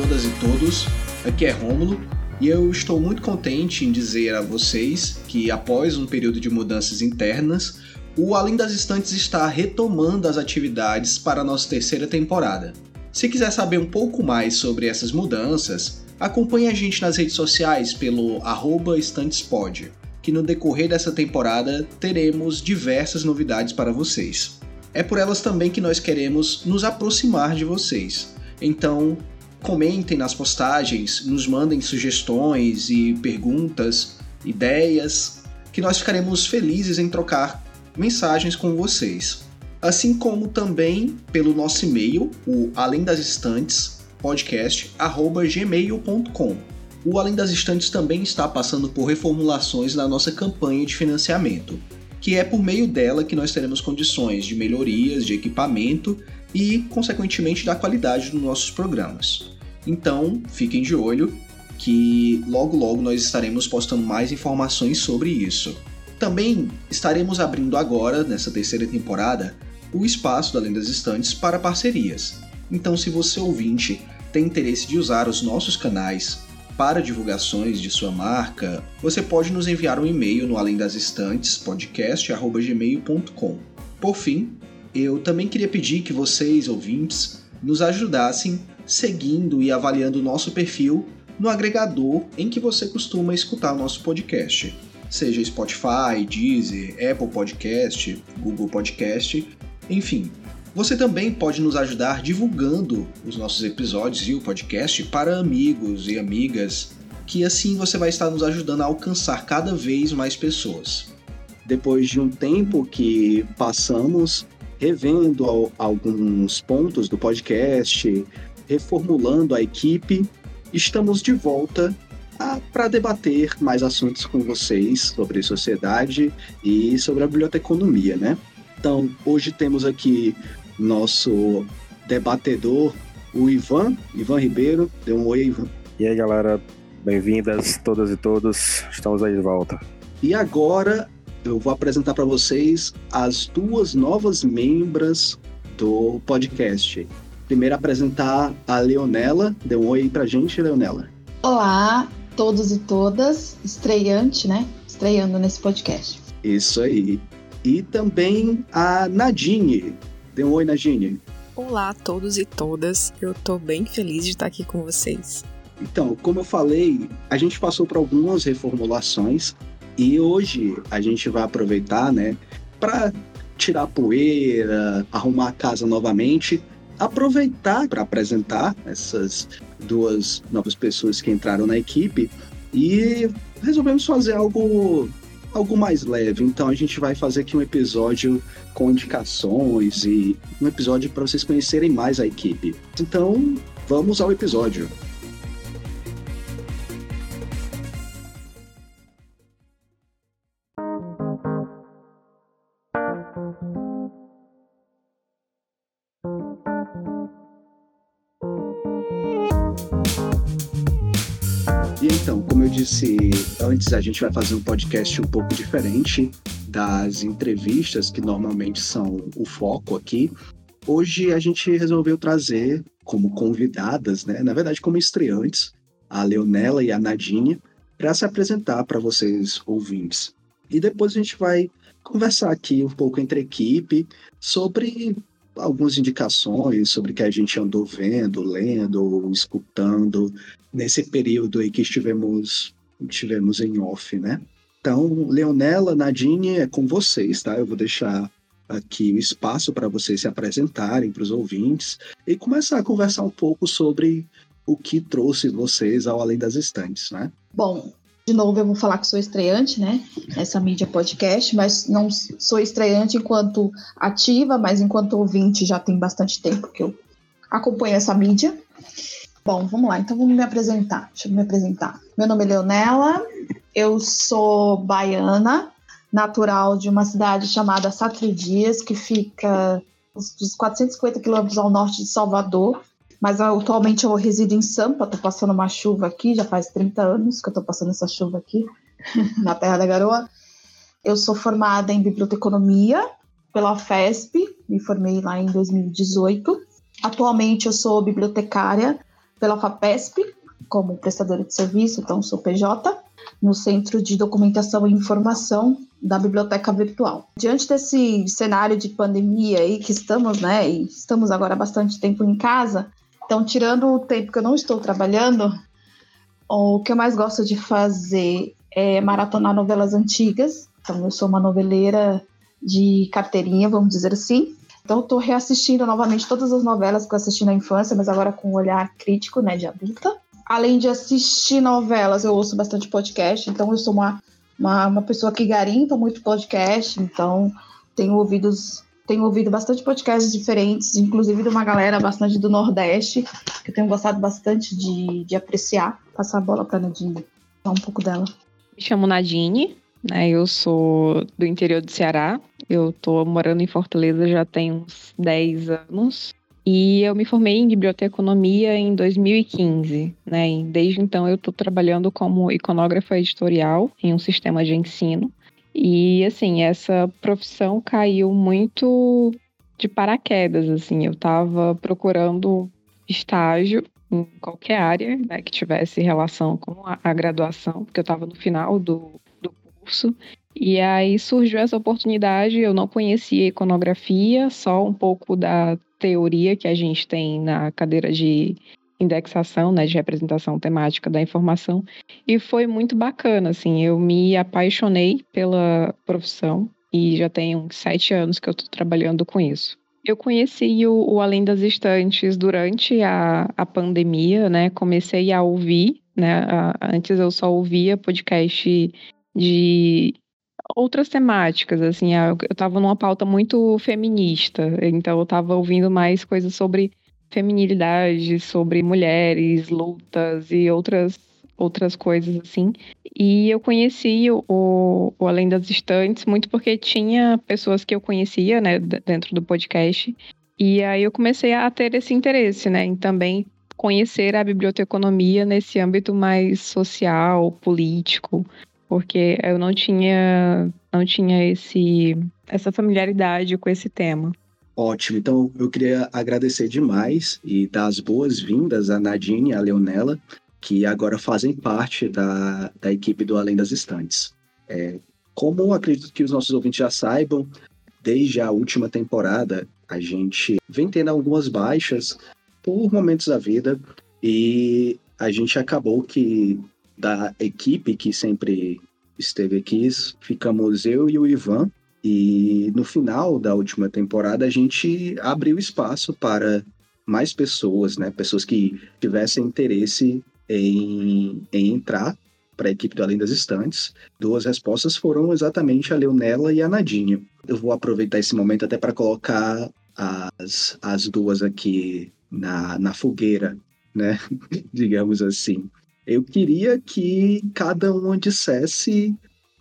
todas e todos, aqui é Rômulo e eu estou muito contente em dizer a vocês que, após um período de mudanças internas, o Além das Estantes está retomando as atividades para a nossa terceira temporada. Se quiser saber um pouco mais sobre essas mudanças, acompanhe a gente nas redes sociais pelo estantespod, que no decorrer dessa temporada teremos diversas novidades para vocês. É por elas também que nós queremos nos aproximar de vocês. Então, comentem nas postagens, nos mandem sugestões e perguntas, ideias, que nós ficaremos felizes em trocar mensagens com vocês. Assim como também pelo nosso e-mail, o além das estantes podcast@gmail.com. O Além das Estantes também está passando por reformulações na nossa campanha de financiamento, que é por meio dela que nós teremos condições de melhorias de equipamento e, consequentemente, da qualidade dos nossos programas. Então, fiquem de olho que logo logo nós estaremos postando mais informações sobre isso. Também estaremos abrindo agora, nessa terceira temporada, o espaço da Além das Estantes para parcerias. Então, se você ouvinte tem interesse de usar os nossos canais para divulgações de sua marca, você pode nos enviar um e-mail no além das estantes podcast@gmail.com. Por fim, eu também queria pedir que vocês, ouvintes, nos ajudassem seguindo e avaliando o nosso perfil no agregador em que você costuma escutar o nosso podcast, seja Spotify, Deezer, Apple Podcast, Google Podcast, enfim. Você também pode nos ajudar divulgando os nossos episódios e o podcast para amigos e amigas, que assim você vai estar nos ajudando a alcançar cada vez mais pessoas. Depois de um tempo que passamos revendo alguns pontos do podcast, reformulando a equipe, estamos de volta para debater mais assuntos com vocês sobre sociedade e sobre a biblioteconomia, né? Então, hoje temos aqui nosso debatedor, o Ivan, Ivan Ribeiro. Dê um oi, Ivan. E aí, galera, bem-vindas todas e todos. Estamos aí de volta. E agora eu vou apresentar para vocês as duas novas membras do podcast. Primeiro apresentar a Leonela. Dê um oi pra gente, Leonela. Olá, todos e todas. Estreante, né? Estreando nesse podcast. Isso aí. E também a Nadine. Dê um oi, Nadine. Olá a todos e todas. Eu tô bem feliz de estar aqui com vocês. Então, como eu falei, a gente passou por algumas reformulações e hoje a gente vai aproveitar, né, para tirar poeira, arrumar a casa novamente aproveitar para apresentar essas duas novas pessoas que entraram na equipe e resolvemos fazer algo algo mais leve. Então a gente vai fazer aqui um episódio com indicações e um episódio para vocês conhecerem mais a equipe. Então, vamos ao episódio. Antes, a gente vai fazer um podcast um pouco diferente das entrevistas que normalmente são o foco aqui. Hoje a gente resolveu trazer como convidadas, né, na verdade como estreantes, a Leonela e a Nadine, para se apresentar para vocês ouvintes. E depois a gente vai conversar aqui um pouco entre equipe sobre algumas indicações sobre o que a gente andou vendo, lendo, escutando nesse período aí que estivemos, estivemos em off, né? Então, Leonela, Nadine, é com vocês, tá? Eu vou deixar aqui o espaço para vocês se apresentarem para os ouvintes e começar a conversar um pouco sobre o que trouxe vocês ao Além das Estantes, né? Bom, de novo eu vou falar que sou estreante, né? Nessa mídia podcast, mas não sou estreante enquanto ativa, mas enquanto ouvinte já tem bastante tempo que eu acompanho essa mídia. Bom, vamos lá, então vamos me apresentar. Deixa eu me apresentar. Meu nome é Leonela, eu sou baiana, natural de uma cidade chamada Satri Dias, que fica uns 450 quilômetros ao norte de Salvador. Mas atualmente eu resido em Sampa, tô passando uma chuva aqui, já faz 30 anos que eu tô passando essa chuva aqui, na Terra da Garoa. Eu sou formada em biblioteconomia pela FESP, me formei lá em 2018. Atualmente eu sou bibliotecária pela FAPESP como prestadora de serviço, então sou PJ, no Centro de Documentação e Informação da Biblioteca Virtual. Diante desse cenário de pandemia aí que estamos, né, e estamos agora bastante tempo em casa, então tirando o tempo que eu não estou trabalhando, o que eu mais gosto de fazer é maratonar novelas antigas. Então eu sou uma noveleira de carteirinha, vamos dizer assim. Então, estou reassistindo novamente todas as novelas que eu assisti na infância, mas agora com um olhar crítico, né, de adulta. Além de assistir novelas, eu ouço bastante podcast, então eu sou uma, uma, uma pessoa que garimpa muito podcast, então tenho ouvidos tenho ouvido bastante podcasts diferentes, inclusive de uma galera bastante do Nordeste, que eu tenho gostado bastante de, de apreciar. Passar a bola para Nadine, falar um pouco dela. Me chamo Nadine, né? Eu sou do interior do Ceará. Eu tô morando em Fortaleza já tem uns 10 anos. E eu me formei em biblioteconomia em 2015, né? E desde então eu estou trabalhando como iconógrafa editorial em um sistema de ensino. E assim, essa profissão caiu muito de paraquedas, assim. Eu estava procurando estágio em qualquer área né, que tivesse relação com a, graduação, porque eu estava no final do, curso. E aí surgiu essa oportunidade, eu não conhecia iconografia, só um pouco da teoria que a gente tem na cadeira de indexação, né, de representação temática da informação, e foi muito bacana, assim, eu me apaixonei pela profissão e já uns sete anos que eu estou trabalhando com isso. Eu conheci o, o, Além das Estantes durante a, a pandemia, né, comecei a ouvir, né, a, antes eu só ouvia podcast de outras temáticas, assim, eu estava numa pauta muito feminista, então eu estava ouvindo mais coisas sobre feminilidade, sobre mulheres, lutas e outras outras coisas assim. E eu conheci o, o Além das Estantes muito porque tinha pessoas que eu conhecia, né, dentro do podcast. E aí eu comecei a ter esse interesse, né, em também conhecer a biblioteconomia nesse âmbito mais social, político, porque eu não tinha não tinha esse essa familiaridade com esse tema. Ótimo, então eu queria agradecer demais e dar as boas-vindas a Nadine e a Leonela, que agora fazem parte da, da equipe do Além das Estantes. É, como acredito que os nossos ouvintes já saibam, desde a última temporada a gente vem tendo algumas baixas por momentos da vida e a gente acabou que da equipe que sempre esteve aqui, ficamos eu e o Ivan. E no final da última temporada a gente abriu espaço para mais pessoas, né? Pessoas que tivessem interesse em, em entrar para a equipe do Além das Estantes. Duas respostas foram exatamente a Leonela e a Nadinha. Eu vou aproveitar esse momento até para colocar as, as duas aqui na, na fogueira, né? Digamos assim. Eu queria que cada uma dissesse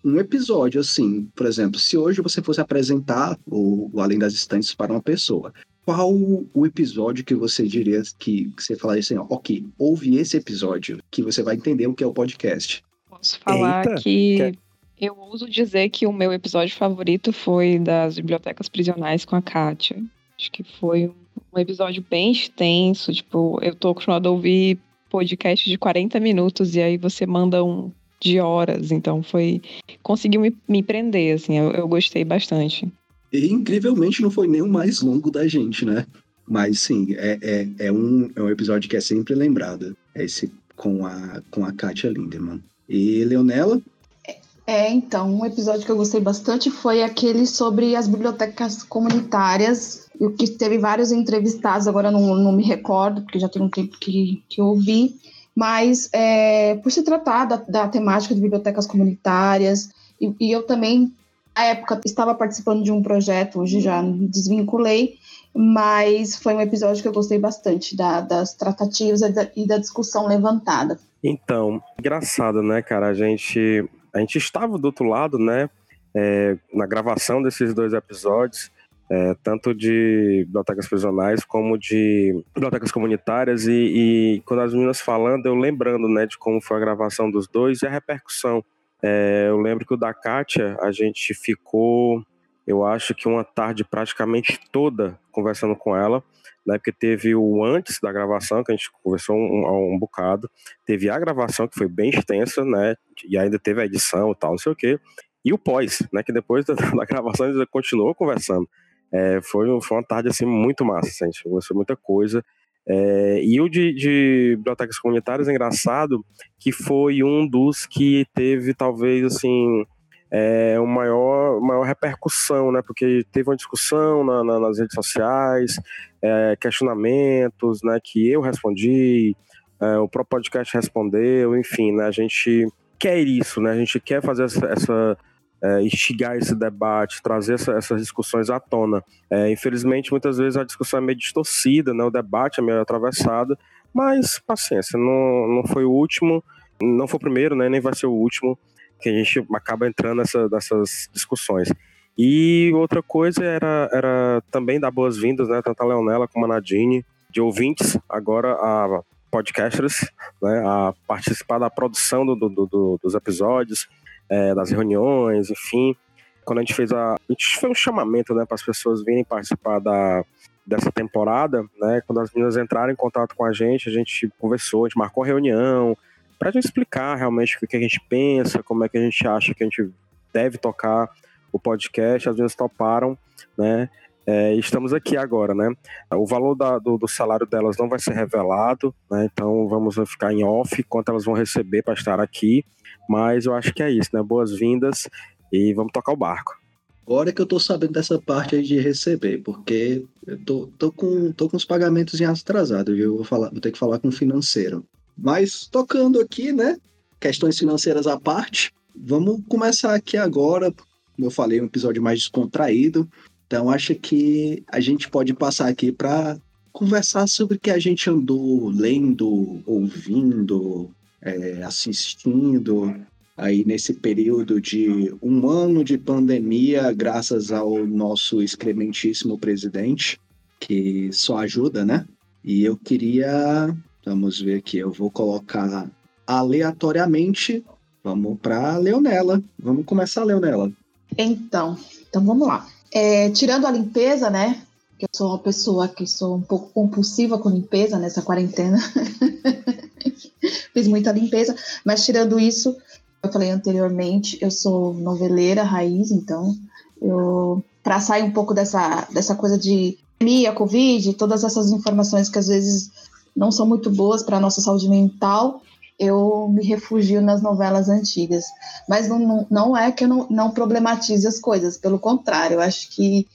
um episódio, assim. Por exemplo, se hoje você fosse apresentar o, o Além das Estantes para uma pessoa, qual o episódio que você diria que, que você falaria assim, ó, ok, ouve esse episódio, que você vai entender o que é o podcast? Posso falar Eita, que eu ouso dizer que o meu episódio favorito foi das bibliotecas prisionais com a Kátia. Acho que foi um episódio bem extenso, tipo, eu tô acostumada a ouvir podcast de 40 minutos e aí você manda um de horas, então foi conseguiu me, me prender, assim, eu, eu gostei bastante. E incrivelmente não foi nem o mais longo da gente, né? Mas sim, é, é, é, um, é um episódio que é sempre lembrado. É esse com a, com a Katia Lindemann. E Leonela? É, então, um episódio que eu gostei bastante foi aquele sobre as bibliotecas comunitárias, o que teve vários entrevistados, agora não, não me recordo, porque já tem um tempo que, que eu ouvi, mas é, por se tratar da, da, temática de bibliotecas comunitárias, e, e, eu também, na época, estava participando de um projeto, hoje já desvinculei, mas foi um episódio que eu gostei bastante da, das tratativas e da, e da discussão levantada. Então, engraçado, né, cara? A gente a gente estava do outro lado, né? É, na gravação desses dois episódios, é, tanto de bibliotecas prisionais como de bibliotecas comunitárias, e, e, quando as meninas falando, eu lembrando né, de como foi a gravação dos dois e a repercussão. É, eu lembro que o da Kátia, a gente ficou eu acho que uma tarde praticamente toda conversando com ela, né? Porque teve o antes da gravação, que a gente conversou um, um bocado, teve a gravação, que foi bem extensa, né? E ainda teve a edição e tal, não sei o quê. E o pós, né? Que depois da, da gravação a gente continuou conversando. É, foi, foi uma tarde assim muito massa, assim, a gente conversou muita coisa. É, e o de, de, bibliotecas comunitárias é engraçado que foi um dos que teve talvez assim é, uma maior, maior repercussão, né? Porque teve uma discussão na, na, nas redes sociais, é, questionamentos, né? Que eu respondi, é, o próprio podcast respondeu, enfim, né? A gente quer isso, né? A gente quer fazer essa, essa é, instigar esse debate, trazer essa, essas discussões à tona. É, infelizmente, muitas vezes a discussão é meio distorcida, né? o debate é meio atravessado, mas paciência, não, não foi o último, não foi o primeiro, né? nem vai ser o último que a gente acaba entrando nessa, nessas discussões. E outra coisa era, era também dar boas-vindas, né, tanto a Leonela como a Nadine, de ouvintes, agora a podcasters, né, a participar da produção do, do, do, dos episódios, é, das reuniões, enfim. Quando a gente fez a. A gente fez um chamamento né, para as pessoas virem participar da, dessa temporada, né? Quando as meninas entraram em contato com a gente, a gente conversou, a gente marcou a reunião para gente explicar realmente o que a gente pensa, como é que a gente acha que a gente deve tocar o podcast. As meninas toparam, né? É, estamos aqui agora, né? O valor da, do, do, salário delas não vai ser revelado, né? Então vamos ficar em off quanto elas vão receber para estar aqui. Mas eu acho que é isso, né? Boas-vindas e vamos tocar o barco. Agora que eu tô sabendo dessa parte aí de receber, porque eu tô, tô, com, tô com os pagamentos em atrasado, viu? Vou, falar, vou ter que falar com o financeiro. Mas tocando aqui, né? Questões financeiras à parte, vamos começar aqui agora. Como eu falei, um episódio mais descontraído. Então acho que a gente pode passar aqui para conversar sobre o que a gente andou lendo, ouvindo, é, assistindo aí nesse período de um ano de pandemia, graças ao nosso excrementíssimo presidente, que só ajuda, né? E eu queria, vamos ver aqui, eu vou colocar aleatoriamente, vamos para Leonela. Vamos começar, Leonela. Então, então vamos lá. É, tirando a limpeza, né? Que eu sou uma pessoa que sou um pouco compulsiva com limpeza nessa quarentena. fiz muita limpeza, mas tirando isso, eu falei anteriormente, eu sou noveleira raiz, então eu para sair um pouco dessa, dessa coisa de pandemia, covid, todas essas informações que às vezes não são muito boas para a nossa saúde mental, eu me refugio nas novelas antigas. Mas não, não é que eu não, não problematize as coisas, pelo contrário, eu acho que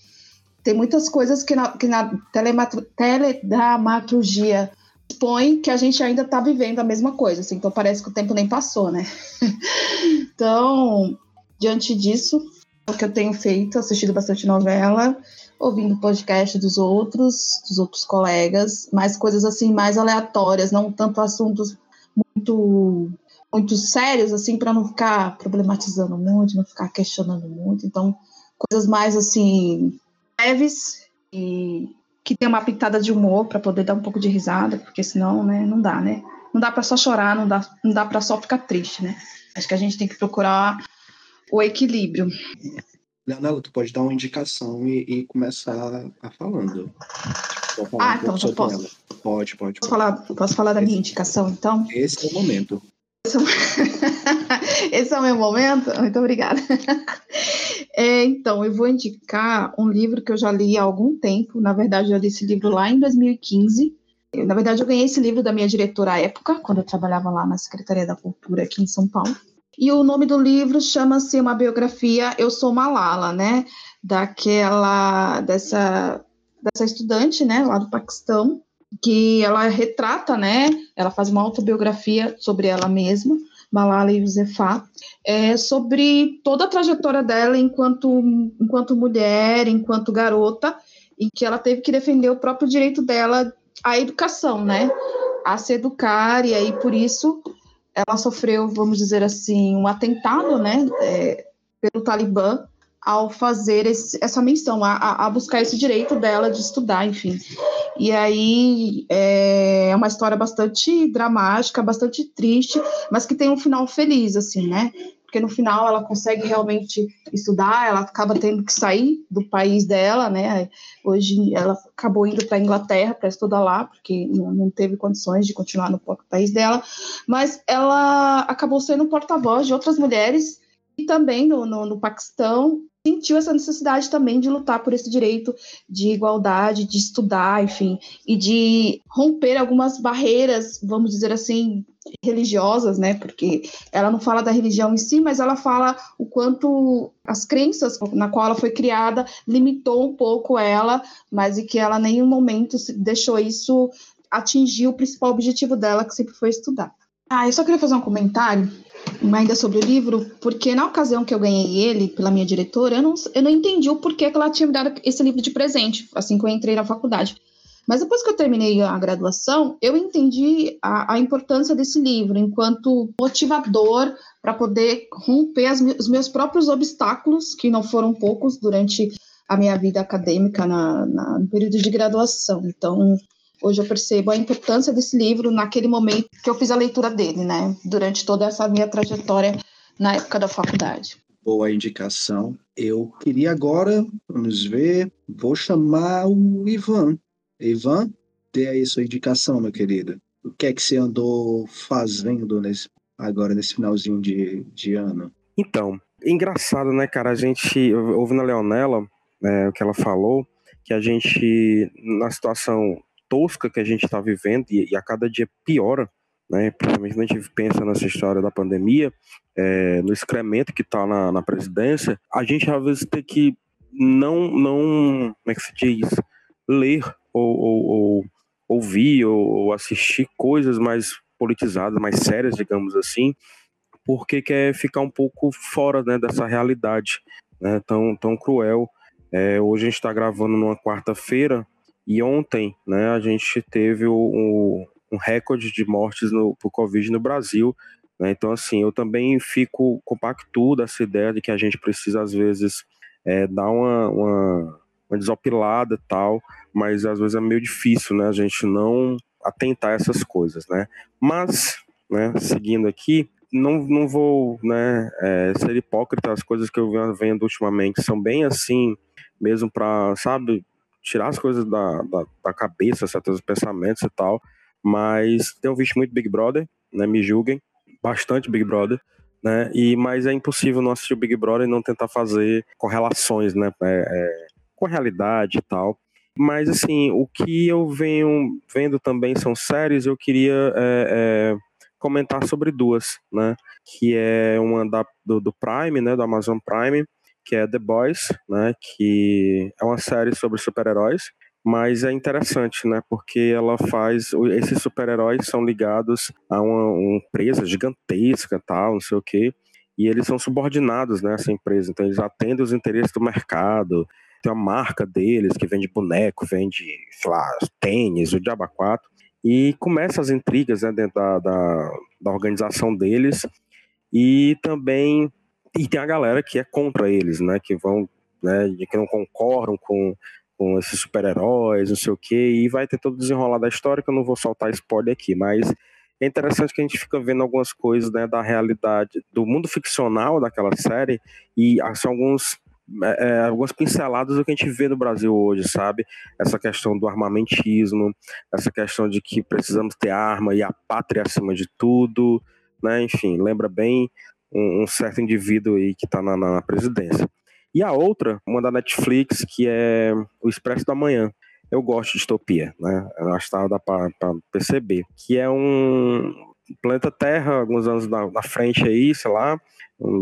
tem muitas coisas que na, que na teledramaturgia expõe que a gente ainda está vivendo a mesma coisa, assim, então parece que o tempo nem passou, né? então, diante disso, o que eu tenho feito, assistido bastante novela, ouvindo podcast dos outros, dos outros colegas, mais coisas assim mais aleatórias, não tanto assuntos muito muito sérios assim para não ficar problematizando muito, não ficar questionando muito. Então, coisas mais assim leves e que tem uma pitada de humor para poder dar um pouco de risada, porque senão, né, não dá, né? Não dá para só chorar, não dá, não dá para só ficar triste, né? Acho que a gente tem que procurar o equilíbrio. Leonela, tu pode dar uma indicação e, e começar a falando. Ah, um então já posso. Ela. Pode, pode. Posso falar, posso falar da minha indicação, então? Esse é o momento. Esse é o meu momento? Muito obrigada. É, então, eu vou indicar um livro que eu já li há algum tempo. Na verdade, eu li esse livro lá em 2015. na verdade, eu ganhei esse livro da minha diretora à época, quando eu trabalhava lá na Secretaria da Cultura aqui em São Paulo. E o nome do livro chama-se uma biografia Eu Sou Malala, né? Daquela dessa dessa estudante, né, lá do Paquistão, que ela retrata, né? Ela faz uma autobiografia sobre ela mesma, Malala Yousafzai, é, sobre toda a trajetória dela enquanto, enquanto mulher, enquanto garota, e que ela teve que defender o próprio direito dela à educação, né? A se educar, e aí por isso ela sofreu, vamos dizer assim, um atentado, né? É, pelo Talibã, ao fazer esse, essa menção, a, a, buscar esse direito dela de estudar, enfim. E aí é, é uma história bastante dramática, bastante triste, mas que tem um final feliz, assim, né? Porque no final ela consegue realmente estudar, ela acaba tendo que sair do país dela, né? Hoje ela acabou indo para a Inglaterra para estudar lá, porque não teve condições de continuar no país dela, mas ela acabou sendo porta-voz de outras mulheres e também no, no, no Paquistão sentiu essa necessidade também de lutar por esse direito de igualdade, de estudar, enfim, e de romper algumas barreiras, vamos dizer assim, religiosas, né? Porque ela não fala da religião em si, mas ela fala o quanto as crenças na qual ela foi criada limitou um pouco ela, mas e que ela nenhum momento deixou isso atingir o principal objetivo dela, que sempre foi estudar. Ah, eu só queria fazer um comentário ainda sobre o livro, porque na ocasião que eu ganhei ele pela minha diretora, eu não, eu não entendi o porquê que ela tinha me dado esse livro de presente, assim que eu entrei na faculdade. Mas depois que eu terminei a graduação, eu entendi a, a importância desse livro enquanto motivador para poder romper as, os meus próprios obstáculos, que não foram poucos durante a minha vida acadêmica na, na, no período de graduação. Então, Hoje eu percebo a importância desse livro naquele momento que eu fiz a leitura dele, né? Durante toda essa minha trajetória na época da faculdade. Boa indicação. Eu queria agora, vamos ver, vou chamar o Ivan. Ivan, dê aí sua indicação, meu querido. O que é que você andou fazendo nesse, agora, nesse finalzinho de, de ano? Então, engraçado, né, cara? A gente, ouvindo a Leonela, é, o que ela falou, que a gente, na situação tosca que a gente está vivendo e, e, a cada dia piora, né? Principalmente a gente pensa nessa história da pandemia, é, no excremento que está na, na presidência, a gente às vezes tem que não, não, como é que se diz, ler ou, ou, ou ouvir ou, assistir coisas mais politizadas, mais sérias, digamos assim, porque quer ficar um pouco fora né, dessa realidade né, tão, tão cruel. É, hoje a gente está gravando numa quarta-feira, e ontem, né, a gente teve o, um recorde de mortes no, por Covid no Brasil. Né? Então, assim, eu também fico compacto dessa ideia de que a gente precisa, às vezes, é, dar uma, uma, uma desopilada tal, mas às vezes é meio difícil, né, a gente não atentar essas coisas, né. Mas, né, seguindo aqui, não, não vou né, é, ser hipócrita, as coisas que eu venho vendo ultimamente são bem assim, mesmo para, sabe, tirar as coisas da, da, da cabeça, certos pensamentos e tal. Mas tenho visto muito Big Brother, né? Me julguem, bastante Big Brother. Né? E, mas é impossível não assistir o Big Brother e não tentar fazer correlações né? É, é, com a realidade e tal. Mas, assim, o que eu venho vendo também são séries, eu queria é, é, comentar sobre duas, né? Que é uma da, do, do Prime, né? Do Amazon Prime, que é The Boys, né, que é uma série sobre super-heróis, mas é interessante, né, porque ela faz esses super-heróis são ligados a uma, uma, empresa gigantesca, tal, não sei o quê, e eles são subordinados nessa né, empresa, então eles atendem os interesses do mercado. Tem uma marca deles que vende boneco, vende, sei lá, tênis, o Diaba 4. E começa as intrigas né, dentro da, da, da organização deles. E também e tem a galera que é contra eles, né? Que vão, né? Que não concordam com, com esses super-heróis, não sei o quê. E vai ter todo o desenrolar da história, que eu não vou soltar spoiler aqui, mas é interessante que a gente fica vendo algumas coisas né, da realidade, do mundo ficcional daquela série, e assim, alguns é, é, algumas pinceladas do que a gente vê no Brasil hoje, sabe? Essa questão do armamentismo, essa questão de que precisamos ter arma e a pátria acima de tudo, né? Enfim, lembra bem um, um certo indivíduo aí que está na, na, presidência. E a outra, uma da Netflix, que é O Expresso da Manhã. Eu gosto de distopia, né? Eu acho que dá para perceber. Que é um planeta Terra, alguns anos na, na frente aí, sei lá,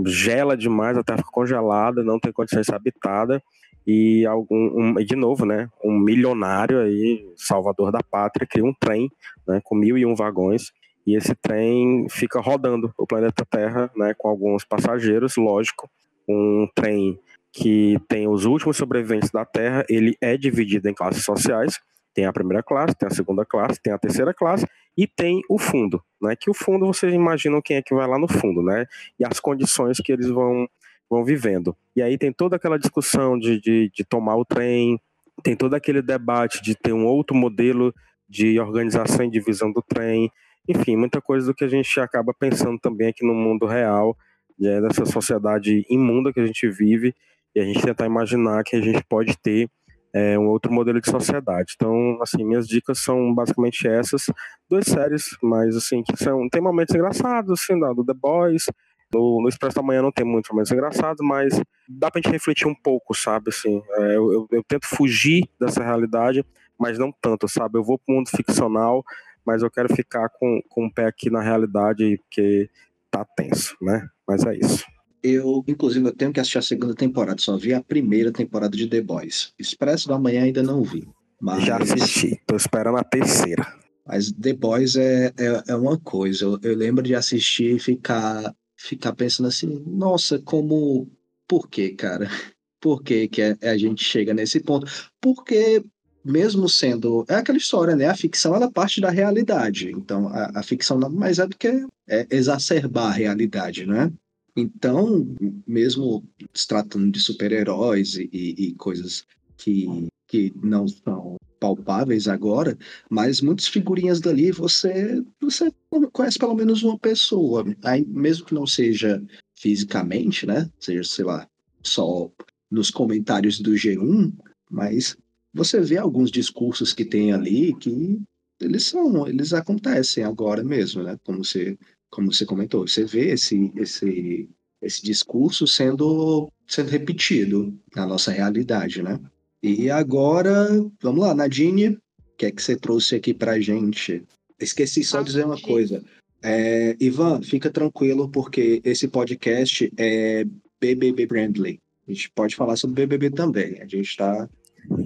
gela demais, a Terra fica congelada, não tem condições de ser habitada e algum um, de novo, né, um milionário aí, salvador da pátria, cria um trem, né, com mil e um vagões e esse trem fica rodando o planeta Terra, né, com alguns passageiros, lógico. Um trem que tem os últimos sobreviventes da Terra, ele é dividido em classes sociais. Tem a primeira classe, tem a segunda classe, tem a terceira classe e tem o fundo, né? Que o fundo vocês imaginam quem é que vai lá no fundo, né? E as condições que eles vão vão vivendo. E aí tem toda aquela discussão de, de, de tomar o trem, tem todo aquele debate de ter um outro modelo de organização e divisão do trem, enfim, muita coisa do que a gente acaba pensando também aqui no mundo real, dessa sociedade imunda que a gente vive e a gente tentar imaginar que a gente pode ter é, um outro modelo de sociedade. Então, assim, minhas dicas são basicamente essas, duas séries, mas assim, que são, tem momentos engraçados, assim, do The Boys, no, no Expresso da Manhã não tem muitos momentos engraçados, mas dá pra gente refletir um pouco, sabe, assim, é, eu, eu, eu, tento fugir dessa realidade, mas não tanto, sabe, eu vou pro mundo ficcional, mas eu quero ficar com, com o pé aqui na realidade, porque tá tenso, né, mas é isso. Eu, inclusive, eu tenho que assistir a segunda temporada. Só vi a primeira temporada de The Boys. Expresso da Manhã ainda não vi. Mas... Já assisti. Tô esperando a terceira. Mas The Boys é, é, é uma coisa. Eu, eu, lembro de assistir e ficar, ficar pensando assim, nossa, como. Por que, cara? Por que, que a, a gente chega nesse ponto? Porque mesmo sendo. É aquela história, né? A ficção ela parte da realidade. Então, a, a ficção nada mais é do que é exacerbar a realidade, né? Então, mesmo se tratando de super-heróis e, e, coisas que, que não são palpáveis agora, mas muitas figurinhas dali você, você conhece pelo menos uma pessoa. Aí, mesmo que não seja fisicamente, né? Seja, sei lá, só nos comentários do G1, mas você vê alguns discursos que tem ali que eles são, eles acontecem agora mesmo, né? Como você como você comentou, você vê esse, esse, esse discurso sendo, sendo repetido na nossa realidade, né? E agora, vamos lá, Nadine, o que é que você trouxe aqui pra gente? Esqueci só de dizer uma coisa. É, Ivan, fica tranquilo, porque esse podcast é BBB Brandly. A gente pode falar sobre BBB também. A gente tá.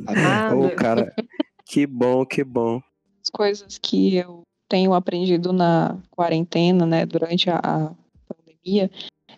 Ah, Ô, oh, cara, que bom, que bom. As coisas que eu tenho aprendido na quarentena, né, durante a, a pandemia,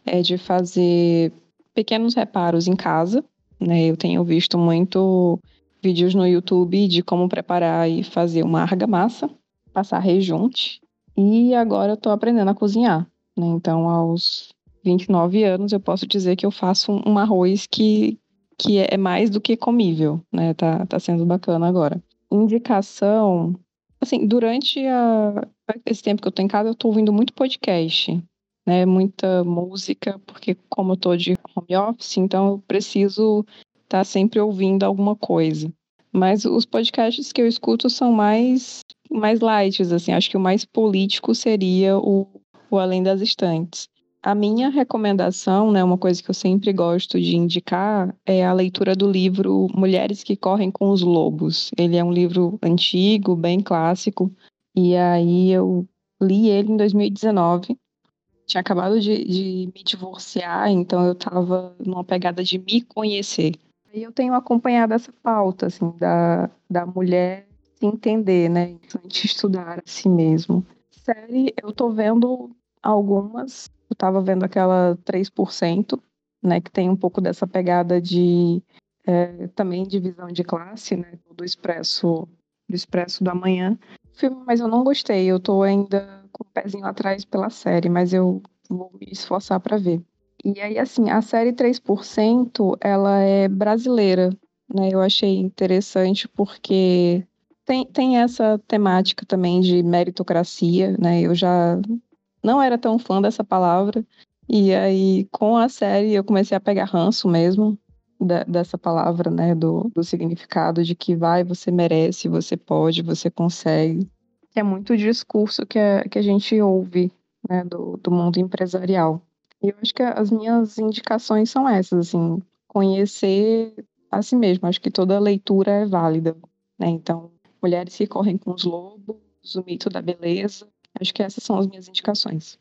é de fazer pequenos reparos em casa, né? Eu tenho visto muito vídeos no YouTube de como preparar e fazer uma argamassa, passar rejunte, e agora eu tô aprendendo a cozinhar, né? Então, aos 29 anos, eu posso dizer que eu faço um arroz que, que é mais do que comível, né? Tá, tá sendo bacana agora. Indicação, Assim, durante a, esse tempo que eu tô em casa, eu tô ouvindo muito podcast, né? Muita música, porque como eu tô de home office, então eu preciso estar tá sempre ouvindo alguma coisa. Mas os podcasts que eu escuto são mais mais light, assim. Acho que o mais político seria o, o Além das Estantes. A minha recomendação, né, uma coisa que eu sempre gosto de indicar, é a leitura do livro Mulheres que Correm com os Lobos. Ele é um livro antigo, bem clássico, e aí eu li ele em 2019. Tinha acabado de, de me divorciar, então eu estava numa pegada de me conhecer. E eu tenho acompanhado essa pauta, assim, da, da mulher se entender, né? Estudar a si mesmo. Série, eu tô vendo algumas eu estava vendo aquela 3%, né, que tem um pouco dessa pegada de é, também divisão de classe, né, do expresso do expresso da manhã. Filme, mas eu não gostei. Eu estou ainda com o pezinho atrás pela série, mas eu vou me esforçar para ver. E aí, assim, a série 3%, ela é brasileira, né? Eu achei interessante porque tem, tem essa temática também de meritocracia, né? Eu já não era tão fã dessa palavra. E aí, com a série, eu comecei a pegar ranço mesmo da, dessa palavra, né? Do, do significado de que vai, você merece, você pode, você consegue. É muito discurso que a, que a gente ouve né, do, do mundo empresarial. E eu acho que as minhas indicações são essas, assim, conhecer a si mesmo. Acho que toda leitura é válida, né? Então, mulheres que correm com os lobos, o mito da beleza, Acho que essas são as minhas indicações.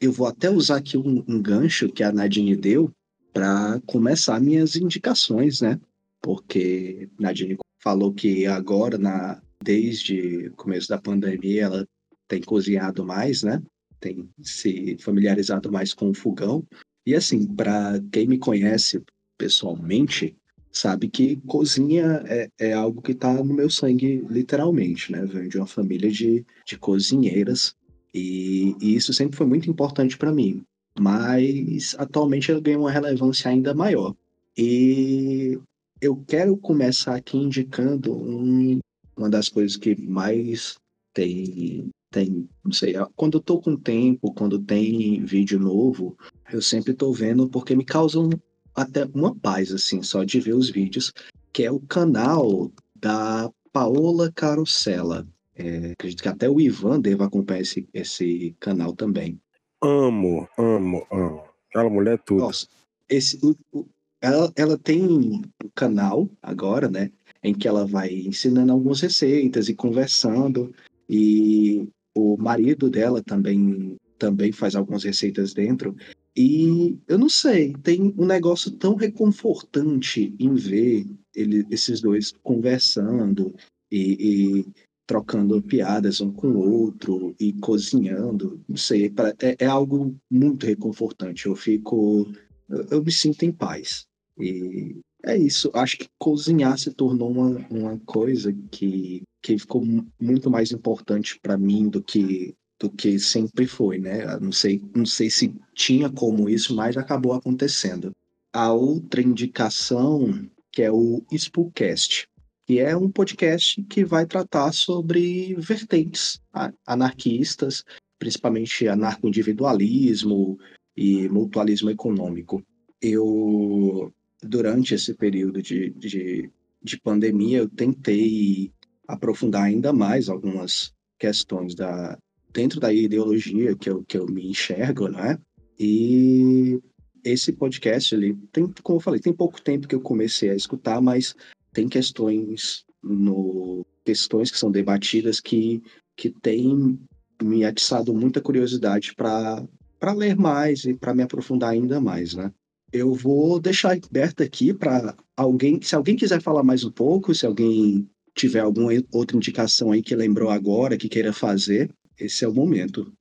Eu vou até usar aqui um, um gancho que a Nadine deu para começar minhas indicações, né? Porque Nadine falou que agora, na, desde o começo da pandemia, ela tem cozinhado mais, né? Tem se familiarizado mais com o fogão. E assim, para quem me conhece pessoalmente, sabe que cozinha é, é algo que está no meu sangue, literalmente, né? Venho de uma família de, de cozinheiras e, e isso sempre foi muito importante para mim. Mas atualmente ela ganha uma relevância ainda maior. E eu quero começar aqui indicando um, uma das coisas que mais tem tem, não sei, quando eu tô com tempo, quando tem vídeo novo, eu sempre tô vendo porque me causam até uma paz, assim, só de ver os vídeos, que é o canal da Paola Carosella. É, acredito que até o Ivan deva acompanhar esse, esse canal também. Amo, amo, amo. Aquela mulher é tudo. Nossa, esse, o, o, ela, ela tem um canal agora, né? Em que ela vai ensinando algumas receitas e conversando. E o marido dela também também faz algumas receitas dentro. E eu não sei, tem um negócio tão reconfortante em ver ele, esses dois conversando e, e, trocando piadas um com o outro e cozinhando. Não sei, é, é algo muito reconfortante. Eu fico. Eu, eu me sinto em paz. E é isso. Acho que cozinhar se tornou uma, uma coisa que, que ficou muito mais importante para mim do que do que sempre foi, né? Não sei, não sei se tinha como isso, mas acabou acontecendo. A outra indicação que é o Spookcast, que é um podcast que vai tratar sobre vertentes anarquistas, principalmente anarco-individualismo e mutualismo econômico. Eu durante esse período de, de, de pandemia, eu tentei aprofundar ainda mais algumas questões da, dentro da ideologia que eu, que eu me enxergo, né? E esse podcast, ele tem, como eu falei, tem pouco tempo que eu comecei a escutar, mas tem questões no questões que são debatidas que que tem me atiçado muita curiosidade para para ler mais e para me aprofundar ainda mais, né? eu vou deixar aberto aqui para alguém, se alguém quiser falar mais um pouco, se alguém tiver alguma outra indicação aí que lembrou agora, que queira fazer, esse é o momento.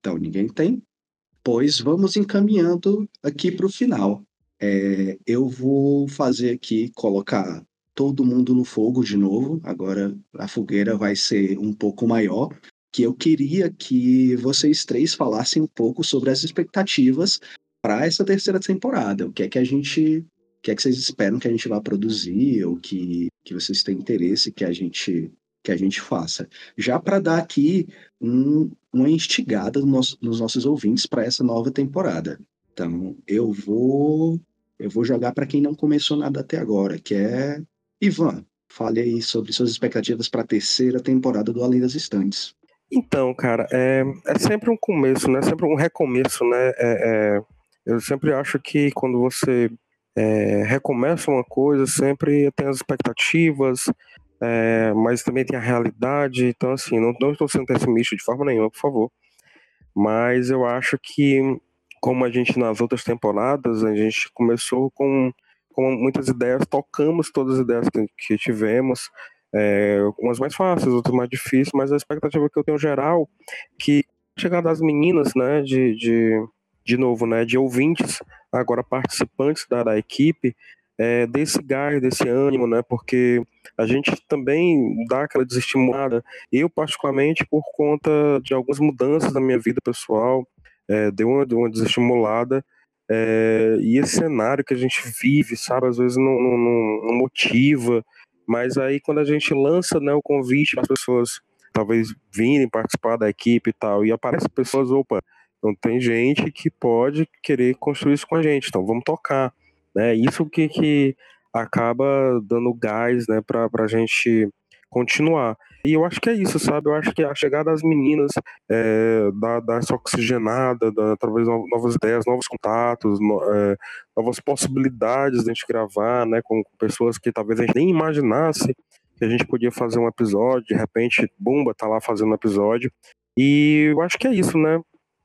Então, ninguém tem? Pois vamos encaminhando aqui para o final. É, eu vou fazer aqui, colocar todo mundo no fogo de novo. Agora a fogueira vai ser um pouco maior. Que eu queria que vocês três falassem um pouco sobre as expectativas para essa terceira temporada. O que é que a gente. O que é que vocês esperam que a gente vá produzir, ou que, que vocês têm interesse que a gente que a gente faça. Já para dar aqui um, uma instigada no nosso, nos nossos ouvintes para essa nova temporada. Então, eu vou eu vou jogar para quem não começou nada até agora, que é Ivan. Fale aí sobre suas expectativas para a terceira temporada do Além das Estantes. Então, cara, é, é sempre um começo, né? Sempre um recomeço, né? É, é, eu sempre acho que quando você é, recomeça uma coisa, sempre tem as expectativas, é, mas também tem a realidade. Então, assim, não, não estou sendo pessimista de forma nenhuma, por favor. Mas eu acho que, como a gente nas outras temporadas, a gente começou com, com muitas ideias, tocamos todas as ideias que, que tivemos, é, umas mais fáceis, outras mais difíceis, mas a expectativa que eu tenho geral, que chegada das meninas, né, de, de de novo, né, de ouvintes, agora participantes da, da equipe, é, desse gás, desse ânimo, né, porque a gente também dá aquela desestimulada. Eu, particularmente, por conta de algumas mudanças na minha vida pessoal, é, deu, uma, uma desestimulada. É, e esse cenário que a gente vive, sabe, às vezes não, não, não motiva, mas aí quando a gente lança né, o convite para as pessoas talvez virem participar da equipe e tal, e aparecem pessoas, opa, então tem gente que pode querer construir isso com a gente, então vamos tocar. Né? Isso que, que acaba dando gás né, para a gente continuar. E eu acho que é isso, sabe? Eu acho que a chegada das meninas é, dá, dá essa oxigenada, dá talvez novas ideias, novos contatos, no, é, novas possibilidades de a gente gravar, né? Com, pessoas que talvez a gente nem imaginasse que a gente podia fazer um episódio, de repente, Bumba tá lá fazendo um episódio. E eu acho que é isso, né?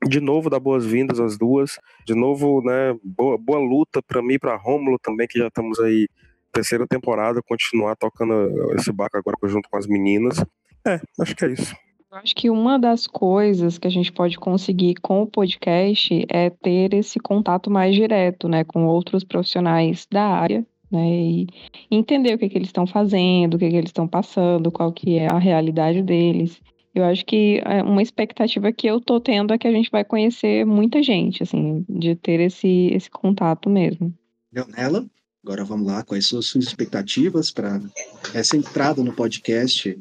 de novo dar boas-vindas às duas, de novo, né, boa, boa luta para mim para Rômulo também, que já estamos aí terceira temporada, continuar tocando esse barco agora junto com as meninas. É, acho que é isso. Eu acho que uma das coisas que a gente pode conseguir com o podcast é ter esse contato mais direto, né, com outros profissionais da área, né, e entender o que, que eles estão fazendo, o que, que eles estão passando, qual que é a realidade deles. Eu acho que é, uma expectativa que eu tô tendo é que a gente vai conhecer muita gente, assim, de ter esse, esse contato mesmo. Leonela? Agora vamos lá, quais são as suas expectativas para essa entrada no podcast?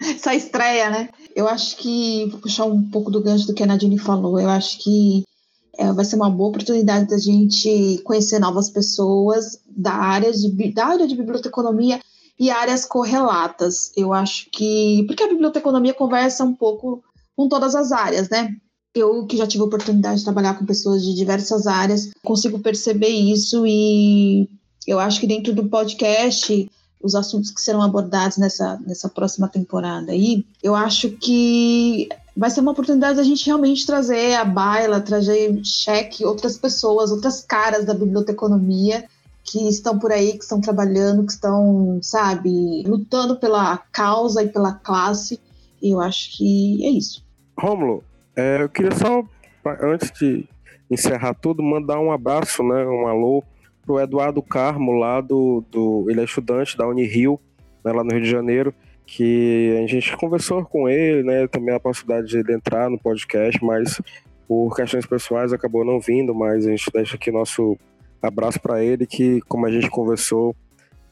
Essa estreia, né? Eu acho que, vou puxar um pouco do gancho do que a Nadine falou, eu acho que é, vai ser uma boa oportunidade da gente conhecer novas pessoas da área de, da área de biblioteconomia e áreas correlatas. Eu acho que. Porque a biblioteconomia conversa um pouco com todas as áreas, né? Eu que já tive a oportunidade de trabalhar com pessoas de diversas áreas, consigo perceber isso e eu acho que dentro do podcast, os assuntos que serão abordados nessa, nessa próxima temporada aí, eu acho que vai ser uma oportunidade da gente realmente trazer a baila, trazer cheque outras pessoas, outras caras da biblioteconomia que estão por aí, que estão trabalhando, que estão, sabe, lutando pela causa e pela classe. E eu acho que é isso. Rômulo, é, eu queria só, antes de encerrar tudo, mandar um abraço, né, um alô pro Eduardo Carmo, lá do, do ele é estudante da Unirio, né, lá no Rio de Janeiro, que a gente conversou com ele, né, também a possibilidade de entrar no podcast, mas por questões pessoais acabou não vindo, mas a gente deixa aqui nosso abraço para ele, que como a gente conversou,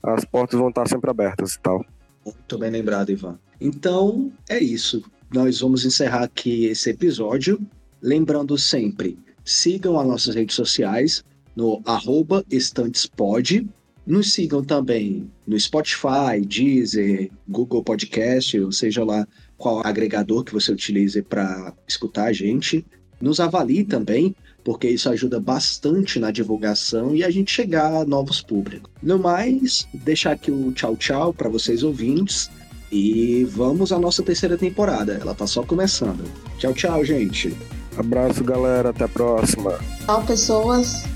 as portas vão estar sempre abertas e tal. Muito bem lembrado, Ivan. Então, é isso. Nós vamos encerrar aqui esse episódio. Lembrando sempre, sigam as nossas redes sociais no arroba estantespod. Nos sigam também no Spotify, Deezer, Google Podcast, ou seja lá qual agregador que você utilize para escutar a gente. Nos avalie também, porque isso ajuda bastante na divulgação e a gente chegar a novos públicos. No mais, deixar aqui o tchau tchau para vocês ouvintes e vamos à nossa terceira temporada. Ela tá só começando. Tchau, tchau, gente. Abraço, galera. Até a próxima. Tchau, pessoas.